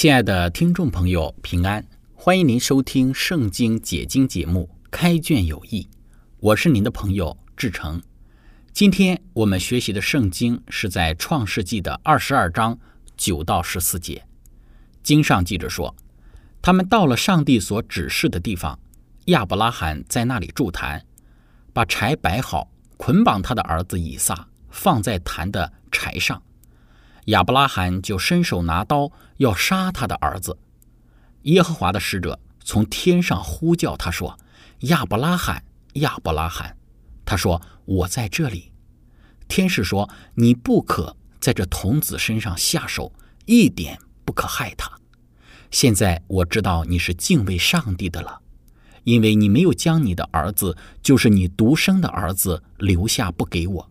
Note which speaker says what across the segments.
Speaker 1: 亲爱的听众朋友，平安！欢迎您收听《圣经解经》节目《开卷有益》，我是您的朋友志成。今天我们学习的圣经是在创世纪的二十二章九到十四节。经上记着说，他们到了上帝所指示的地方，亚伯拉罕在那里筑坛，把柴摆好，捆绑他的儿子以撒，放在坛的柴上。亚伯拉罕就伸手拿刀要杀他的儿子。耶和华的使者从天上呼叫他说：“亚伯拉罕，亚伯拉罕。”他说：“我在这里。”天使说：“你不可在这童子身上下手，一点不可害他。现在我知道你是敬畏上帝的了，因为你没有将你的儿子，就是你独生的儿子留下不给我。”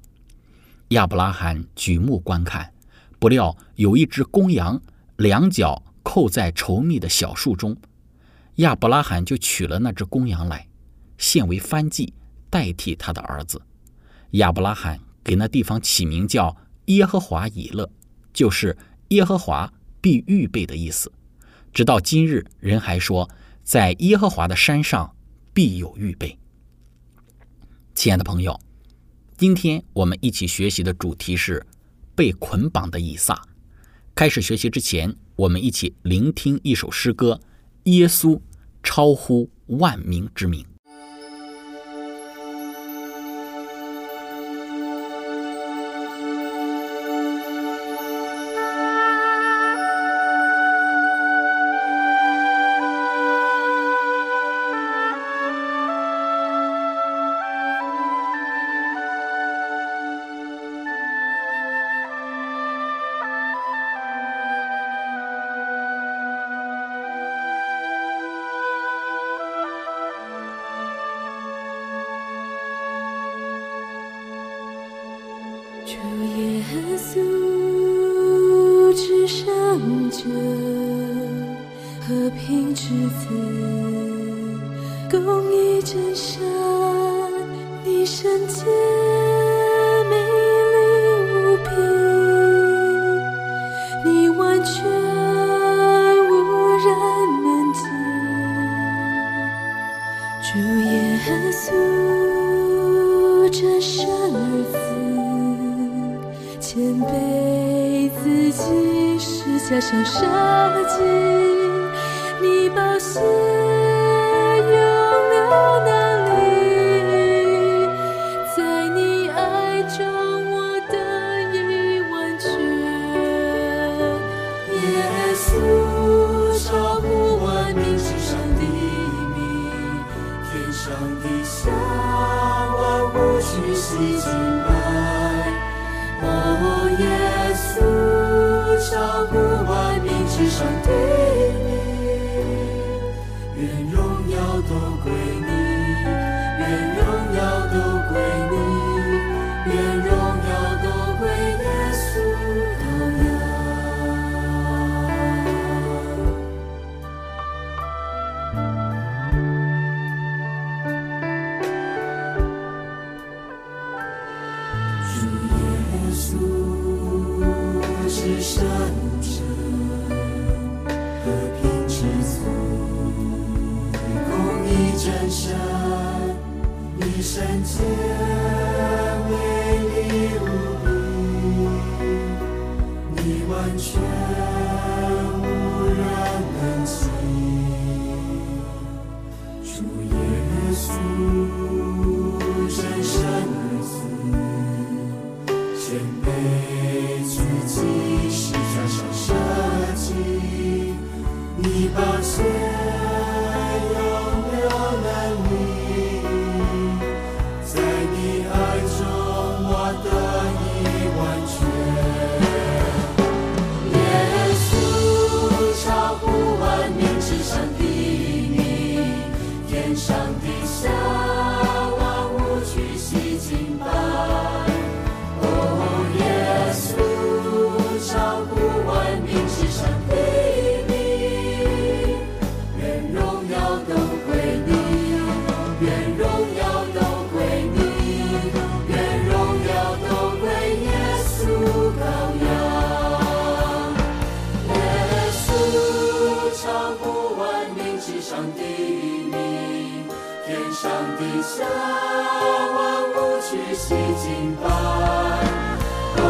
Speaker 1: 亚伯拉罕举目观看。不料有一只公羊，两脚扣在稠密的小树中，亚伯拉罕就取了那只公羊来，献为燔祭，代替他的儿子。亚伯拉罕给那地方起名叫耶和华以勒，就是耶和华必预备的意思。直到今日，人还说，在耶和华的山上必有预备。亲爱的朋友，今天我们一起学习的主题是。被捆绑的以撒。开始学习之前，我们一起聆听一首诗歌：耶稣超乎万民之名。
Speaker 2: 主耶稣，这善儿子，谦卑自己，是加上杀机，你宝血永流的裙哦耶稣照顾万民之上的下万物屈膝敬拜。哦，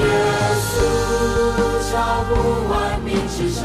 Speaker 2: 耶稣超乎万民之上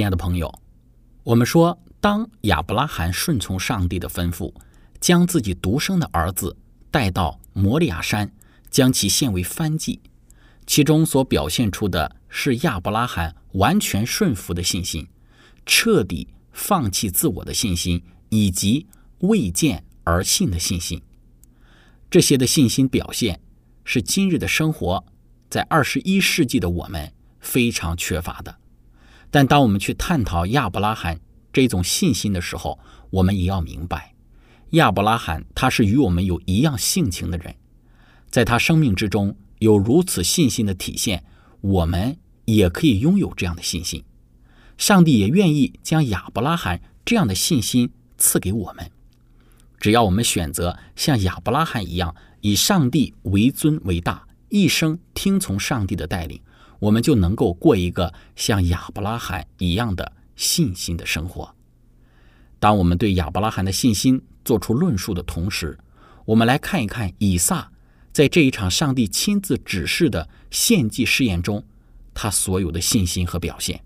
Speaker 1: 亲爱的朋友，我们说，当亚伯拉罕顺从上帝的吩咐，将自己独生的儿子带到摩利亚山，将其献为燔祭，其中所表现出的是亚伯拉罕完全顺服的信心，彻底放弃自我的信心，以及未见而信的信心。这些的信心表现，是今日的生活在二十一世纪的我们非常缺乏的。但当我们去探讨亚伯拉罕这种信心的时候，我们也要明白，亚伯拉罕他是与我们有一样性情的人，在他生命之中有如此信心的体现，我们也可以拥有这样的信心。上帝也愿意将亚伯拉罕这样的信心赐给我们，只要我们选择像亚伯拉罕一样，以上帝为尊为大，一生听从上帝的带领。我们就能够过一个像亚伯拉罕一样的信心的生活。当我们对亚伯拉罕的信心做出论述的同时，我们来看一看以撒在这一场上帝亲自指示的献祭试验中，他所有的信心和表现。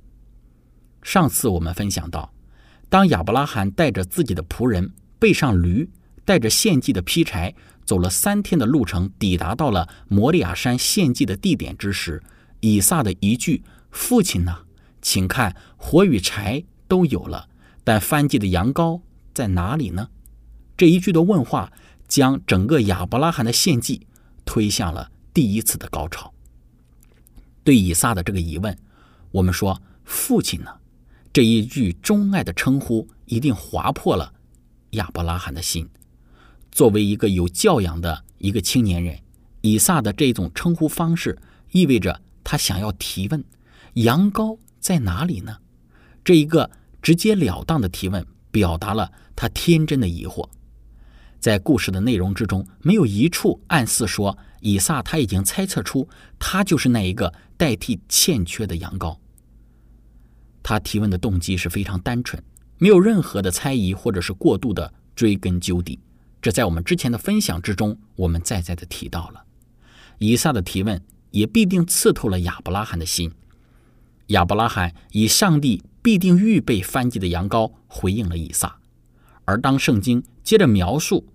Speaker 1: 上次我们分享到，当亚伯拉罕带着自己的仆人，背上驴，带着献祭的劈柴，走了三天的路程，抵达到了摩利亚山献祭的地点之时，以撒的一句“父亲呢？请看，火与柴都有了，但翻祭的羊羔在哪里呢？”这一句的问话，将整个亚伯拉罕的献祭推向了第一次的高潮。对以撒的这个疑问，我们说“父亲呢？”这一句钟爱的称呼，一定划破了亚伯拉罕的心。作为一个有教养的一个青年人，以撒的这种称呼方式，意味着他想要提问：羊羔在哪里呢？这一个直截了当的提问，表达了他天真的疑惑。在故事的内容之中，没有一处暗示说以撒他已经猜测出他就是那一个代替欠缺的羊羔。他提问的动机是非常单纯，没有任何的猜疑或者是过度的追根究底。这在我们之前的分享之中，我们再再的提到了。以撒的提问也必定刺透了亚伯拉罕的心。亚伯拉罕以上帝必定预备翻祭的羊羔回应了以撒，而当圣经接着描述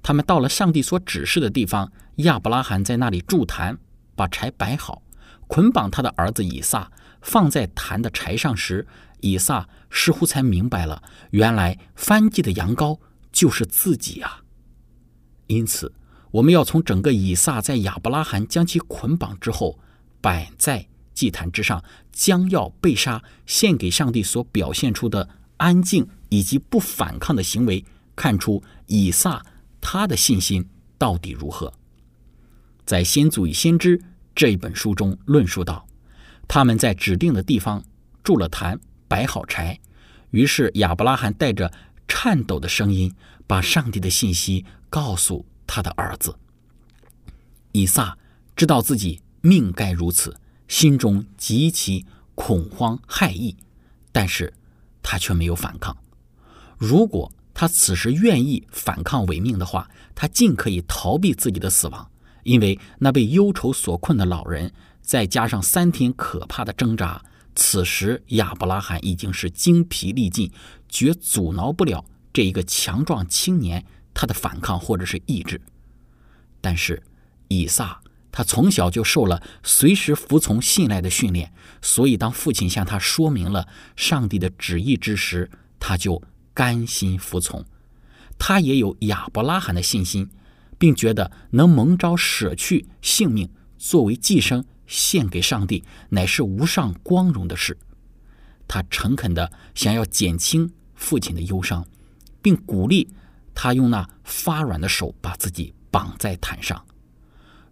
Speaker 1: 他们到了上帝所指示的地方，亚伯拉罕在那里筑坛，把柴摆好，捆绑他的儿子以撒放在坛的柴上时，以撒似乎才明白了，原来翻祭的羊羔就是自己啊。因此，我们要从整个以撒在亚伯拉罕将其捆绑之后，摆在祭坛之上，将要被杀献给上帝所表现出的安静以及不反抗的行为，看出以撒他的信心到底如何。在《先祖与先知》这一本书中论述到，他们在指定的地方筑了坛，摆好柴，于是亚伯拉罕带着颤抖的声音，把上帝的信息。告诉他的儿子以撒，知道自己命该如此，心中极其恐慌害意，但是他却没有反抗。如果他此时愿意反抗违命的话，他尽可以逃避自己的死亡，因为那被忧愁所困的老人，再加上三天可怕的挣扎，此时亚伯拉罕已经是精疲力尽，绝阻挠不了这一个强壮青年。他的反抗或者是意志，但是以撒他从小就受了随时服从信赖的训练，所以当父亲向他说明了上帝的旨意之时，他就甘心服从。他也有亚伯拉罕的信心，并觉得能蒙召舍去性命作为寄生献给上帝，乃是无上光荣的事。他诚恳地想要减轻父亲的忧伤，并鼓励。他用那发软的手把自己绑在毯上，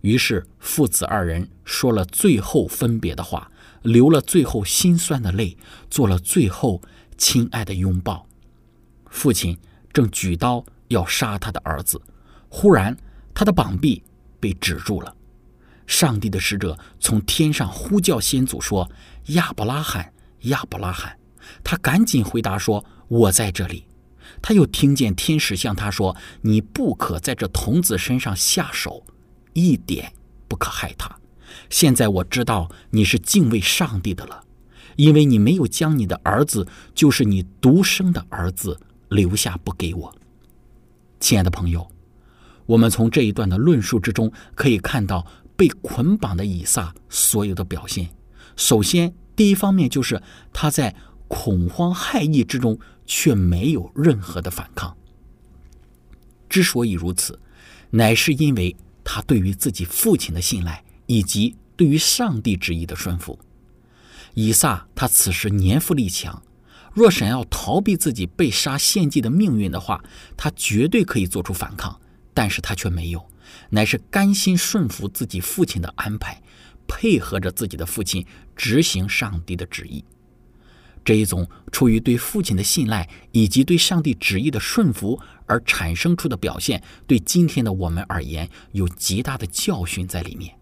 Speaker 1: 于是父子二人说了最后分别的话，流了最后心酸的泪，做了最后亲爱的拥抱。父亲正举刀要杀他的儿子，忽然他的膀臂被止住了。上帝的使者从天上呼叫先祖说：“亚伯拉罕，亚伯拉罕！”他赶紧回答说：“我在这里。”他又听见天使向他说：“你不可在这童子身上下手，一点不可害他。现在我知道你是敬畏上帝的了，因为你没有将你的儿子，就是你独生的儿子留下不给我。”亲爱的朋友，我们从这一段的论述之中可以看到被捆绑的以撒所有的表现。首先，第一方面就是他在恐慌害意之中。却没有任何的反抗。之所以如此，乃是因为他对于自己父亲的信赖，以及对于上帝旨意的顺服。以撒他此时年富力强，若想要逃避自己被杀献祭的命运的话，他绝对可以做出反抗，但是他却没有，乃是甘心顺服自己父亲的安排，配合着自己的父亲执行上帝的旨意。这一种出于对父亲的信赖以及对上帝旨意的顺服而产生出的表现，对今天的我们而言有极大的教训在里面。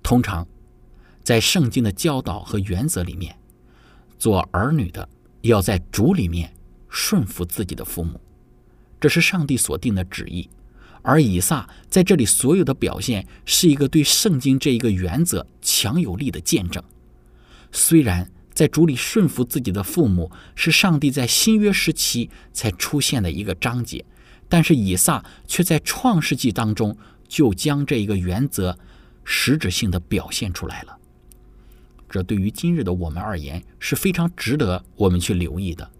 Speaker 1: 通常，在圣经的教导和原则里面，做儿女的要在主里面顺服自己的父母，这是上帝所定的旨意。而以撒在这里所有的表现，是一个对圣经这一个原则强有力的见证。虽然。在主里顺服自己的父母，是上帝在新约时期才出现的一个章节，但是以撒却在创世纪当中就将这一个原则实质性的表现出来了。这对于今日的我们而言是非常值得我们去留意的。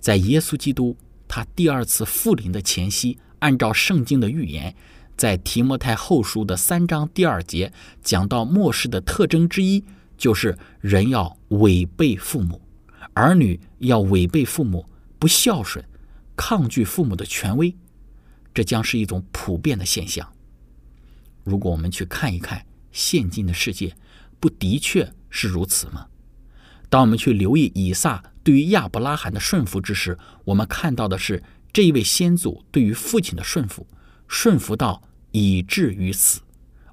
Speaker 1: 在耶稣基督他第二次复临的前夕，按照圣经的预言，在提摩太后书的三章第二节讲到末世的特征之一。就是人要违背父母，儿女要违背父母，不孝顺，抗拒父母的权威，这将是一种普遍的现象。如果我们去看一看现今的世界，不的确是如此吗？当我们去留意以撒对于亚伯拉罕的顺服之时，我们看到的是这一位先祖对于父亲的顺服，顺服到以至于死，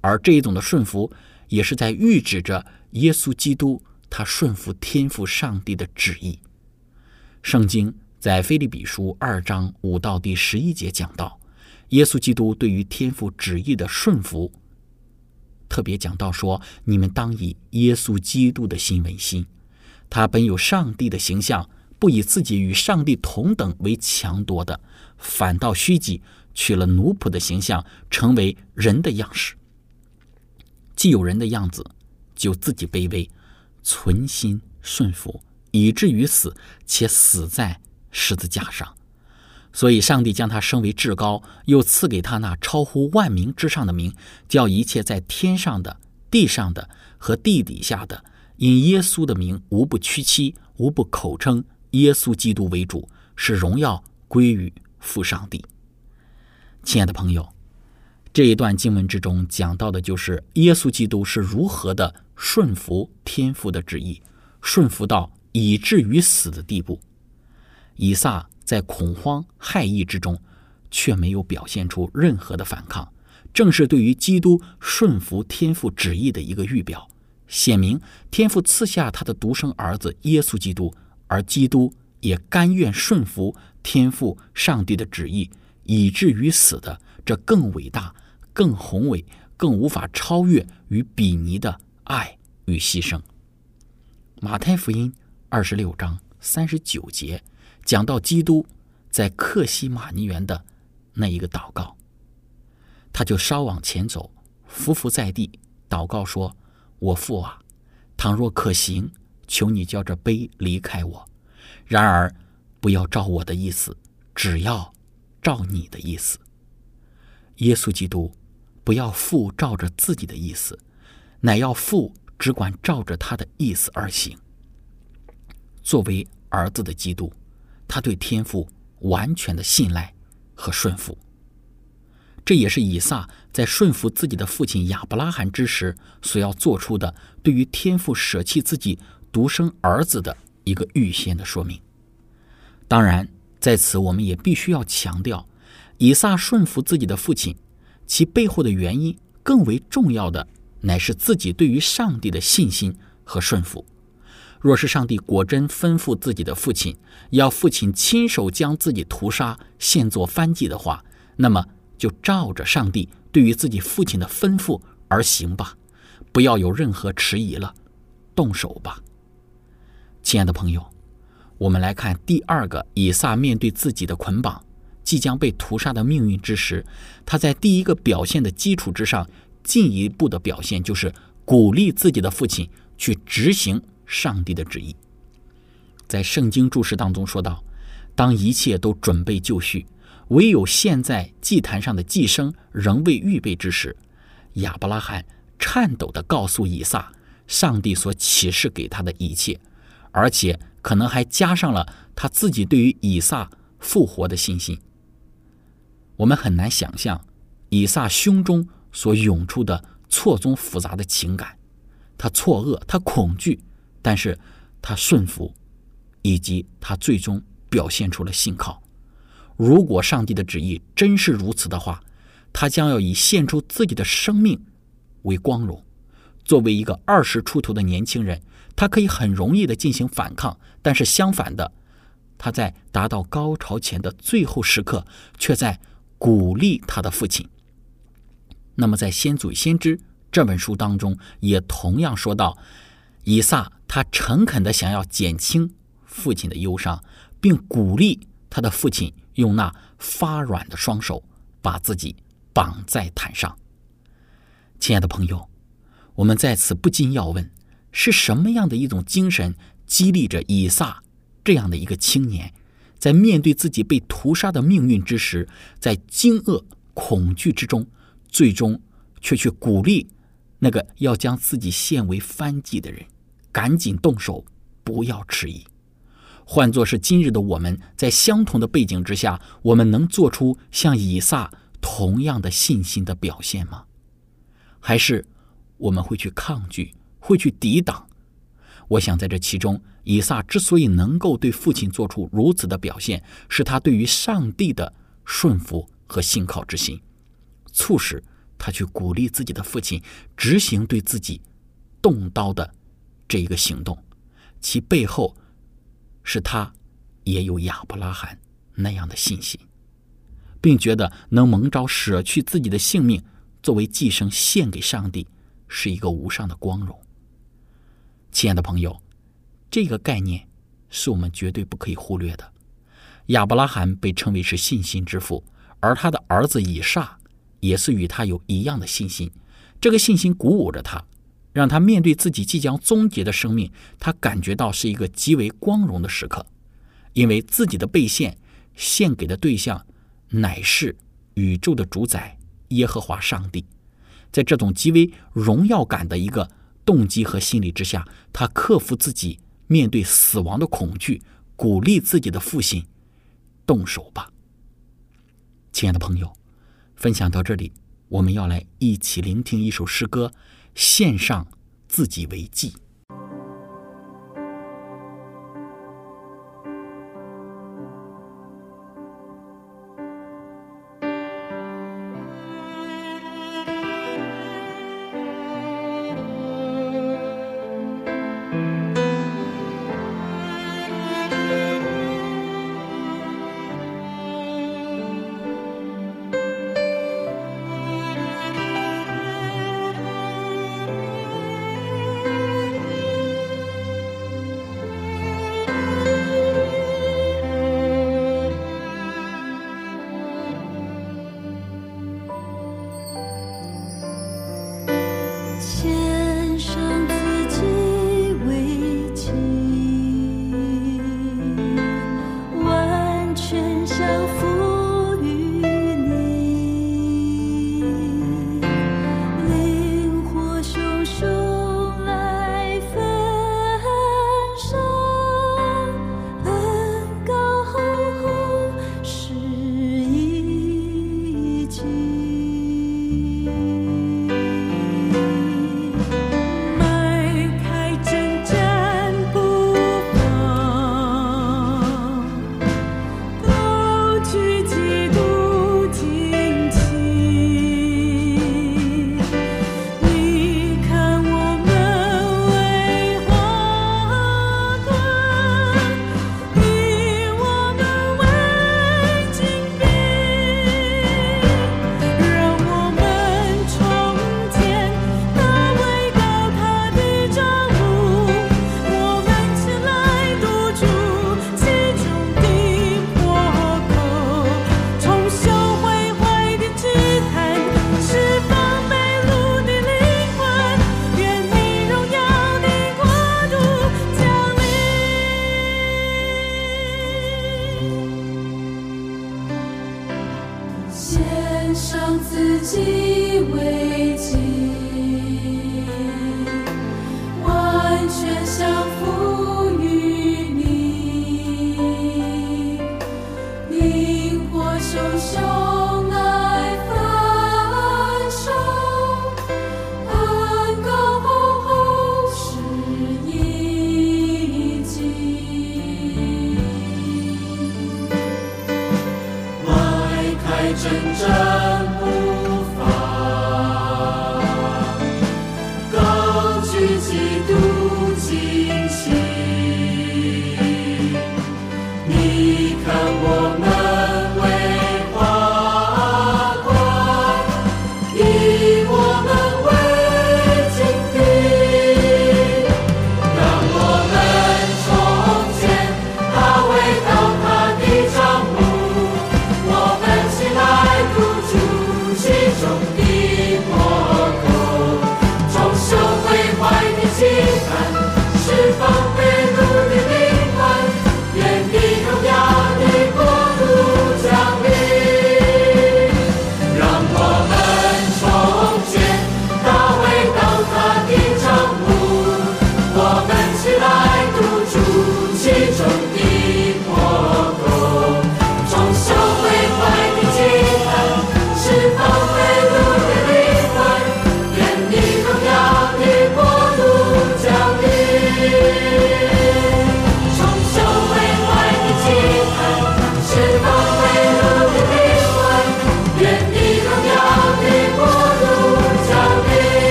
Speaker 1: 而这一种的顺服也是在预指着。耶稣基督，他顺服天父上帝的旨意。圣经在腓利比书二章五到第十一节讲到，耶稣基督对于天父旨意的顺服，特别讲到说：你们当以耶稣基督的心为心。他本有上帝的形象，不以自己与上帝同等为强夺的，反倒虚己，取了奴仆的形象，成为人的样式。既有人的样子。就自己卑微，存心顺服，以至于死，且死在十字架上。所以，上帝将他升为至高，又赐给他那超乎万名之上的名，叫一切在天上的、地上的和地底下的，因耶稣的名，无不屈膝，无不口称耶稣基督为主，使荣耀归于父上帝。亲爱的朋友，这一段经文之中讲到的就是耶稣基督是如何的顺服天父的旨意，顺服到以至于死的地步。以撒。在恐慌害意之中，却没有表现出任何的反抗，正是对于基督顺服天父旨意的一个预表，显明天父赐下他的独生儿子耶稣基督，而基督也甘愿顺服天父上帝的旨意，以至于死的这更伟大、更宏伟、更无法超越与比拟的爱与牺牲。马太福音二十六章三十九节。讲到基督在克西马尼园的那一个祷告，他就稍往前走，伏伏在地祷告说：“我父啊，倘若可行，求你叫这杯离开我；然而不要照我的意思，只要照你的意思。”耶稣基督不要父照着自己的意思，乃要父只管照着他的意思而行。作为儿子的基督。他对天父完全的信赖和顺服，这也是以撒在顺服自己的父亲亚伯拉罕之时所要做出的对于天父舍弃自己独生儿子的一个预先的说明。当然，在此我们也必须要强调，以撒顺服自己的父亲，其背后的原因更为重要的乃是自己对于上帝的信心和顺服。若是上帝果真吩咐自己的父亲，要父亲亲手将自己屠杀，献作燔祭的话，那么就照着上帝对于自己父亲的吩咐而行吧，不要有任何迟疑了，动手吧。亲爱的朋友，我们来看第二个以撒面对自己的捆绑，即将被屠杀的命运之时，他在第一个表现的基础之上，进一步的表现就是鼓励自己的父亲去执行。上帝的旨意，在圣经注释当中说道：“当一切都准备就绪，唯有现在祭坛上的祭牲仍未预备之时，亚伯拉罕颤抖地告诉以撒，上帝所启示给他的一切，而且可能还加上了他自己对于以撒复活的信心。我们很难想象以撒胸中所涌出的错综复杂的情感，他错愕，他恐惧。”但是，他顺服，以及他最终表现出了信靠。如果上帝的旨意真是如此的话，他将要以献出自己的生命为光荣。作为一个二十出头的年轻人，他可以很容易的进行反抗。但是相反的，他在达到高潮前的最后时刻，却在鼓励他的父亲。那么，在《先祖先知》这本书当中，也同样说到。以撒他诚恳地想要减轻父亲的忧伤，并鼓励他的父亲用那发软的双手把自己绑在毯上。亲爱的朋友，我们在此不禁要问：是什么样的一种精神激励着以撒这样的一个青年，在面对自己被屠杀的命运之时，在惊愕恐惧之中，最终却去鼓励那个要将自己献为番祭的人？赶紧动手，不要迟疑。换作是今日的我们，在相同的背景之下，我们能做出像以撒同样的信心的表现吗？还是我们会去抗拒，会去抵挡？我想，在这其中，以撒之所以能够对父亲做出如此的表现，是他对于上帝的顺服和信靠之心，促使他去鼓励自己的父亲执行对自己动刀的。这一个行动，其背后是他也有亚伯拉罕那样的信心，并觉得能蒙召舍去自己的性命作为寄生献给上帝，是一个无上的光荣。亲爱的朋友，这个概念是我们绝对不可以忽略的。亚伯拉罕被称为是信心之父，而他的儿子以撒也是与他有一样的信心。这个信心鼓舞着他。
Speaker 2: 让他面对自己即将终结的生命，他感觉到是一个极为光荣的时刻，因为自己的被献献给的对象乃是宇宙的主宰耶和华上帝。在这种极为荣耀感的一个动机和心理之下，他克服自己面对死亡的恐惧，鼓励自己的父亲动手吧。亲爱的朋友，分享到这里，我们要来一起聆听一首诗歌，献上自己为祭。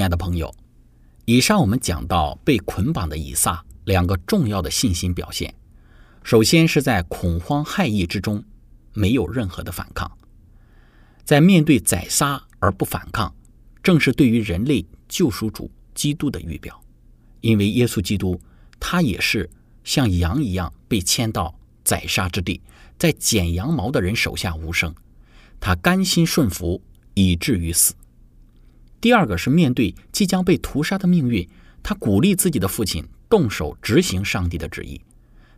Speaker 2: 亲爱的朋友，以上我们讲到被捆绑的以撒两个重要的信心表现。
Speaker 1: 首先是在恐慌害意之中，没有任何的反抗，在面对宰杀而不反抗，正是对于人类救赎主基督的预表。因为耶稣基督，他也是像羊一样被牵到宰杀之地，在剪羊毛的人手下无声，他甘心顺服，以至于死。第二个是面对即将被屠杀的命运，他鼓励自己的父亲动手执行上帝的旨意。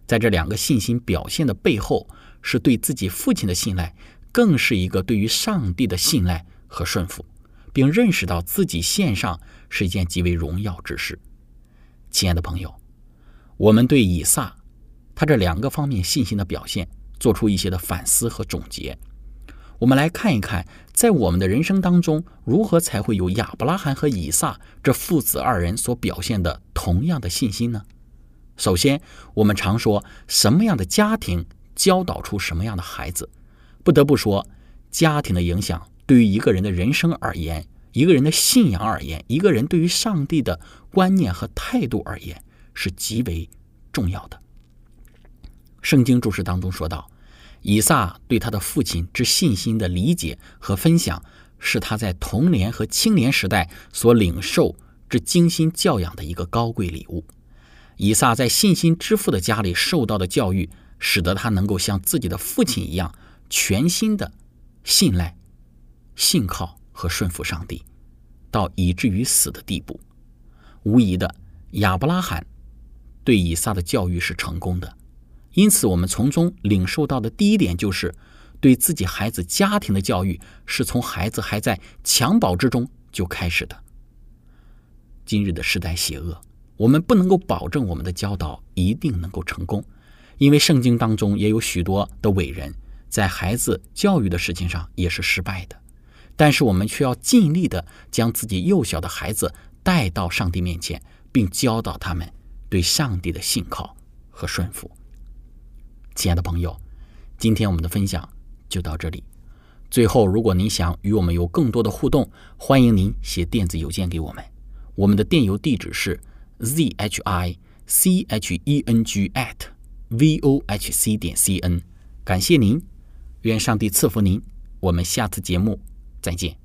Speaker 1: 在这两个信心表现的背后，是对自己父亲的信赖，更是一个对于上帝的信赖和顺服，并认识到自己献上是一件极为荣耀之事。亲爱的朋友，我们对以撒他这两个方面信心的表现做出一些的反思和总结。我们来看一看，在我们的人生当中，如何才会有亚伯拉罕和以撒这父子二人所表现的同样的信心呢？首先，我们常说，什么样的家庭教导出什么样的孩子。不得不说，家庭的影响对于一个人的人生而言，一个人的信仰而言，一个人对于上帝的观念和态度而言，是极为重要的。圣经注释当中说到。以撒对他的父亲之信心的理解和分享，是他在童年和青年时代所领受之精心教养的一个高贵礼物。以撒在信心之父的家里受到的教育，使得他能够像自己的父亲一样，全心的信赖、信靠和顺服上帝，到以至于死的地步。无疑的，亚伯拉罕对以撒的教育是成功的。因此，我们从中领受到的第一点就是，对自己孩子家庭的教育是从孩子还在襁褓之中就开始的。今日的时代邪恶，我们不能够保证我们的教导一定能够成功，因为圣经当中也有许多的伟人，在孩子教育的事情上也是失败的。但是我们却要尽力的将自己幼小的孩子带到上帝面前，并教导他们对上帝的信靠和顺服。亲爱的朋友，今天我们的分享就到这里。最后，如果您想与我们有更多的互动，欢迎您写电子邮件给我们。我们的电邮地址是 z h i c h e n g at v o h c 点 c n。感谢您，愿上帝赐福您。我们下次节目再见。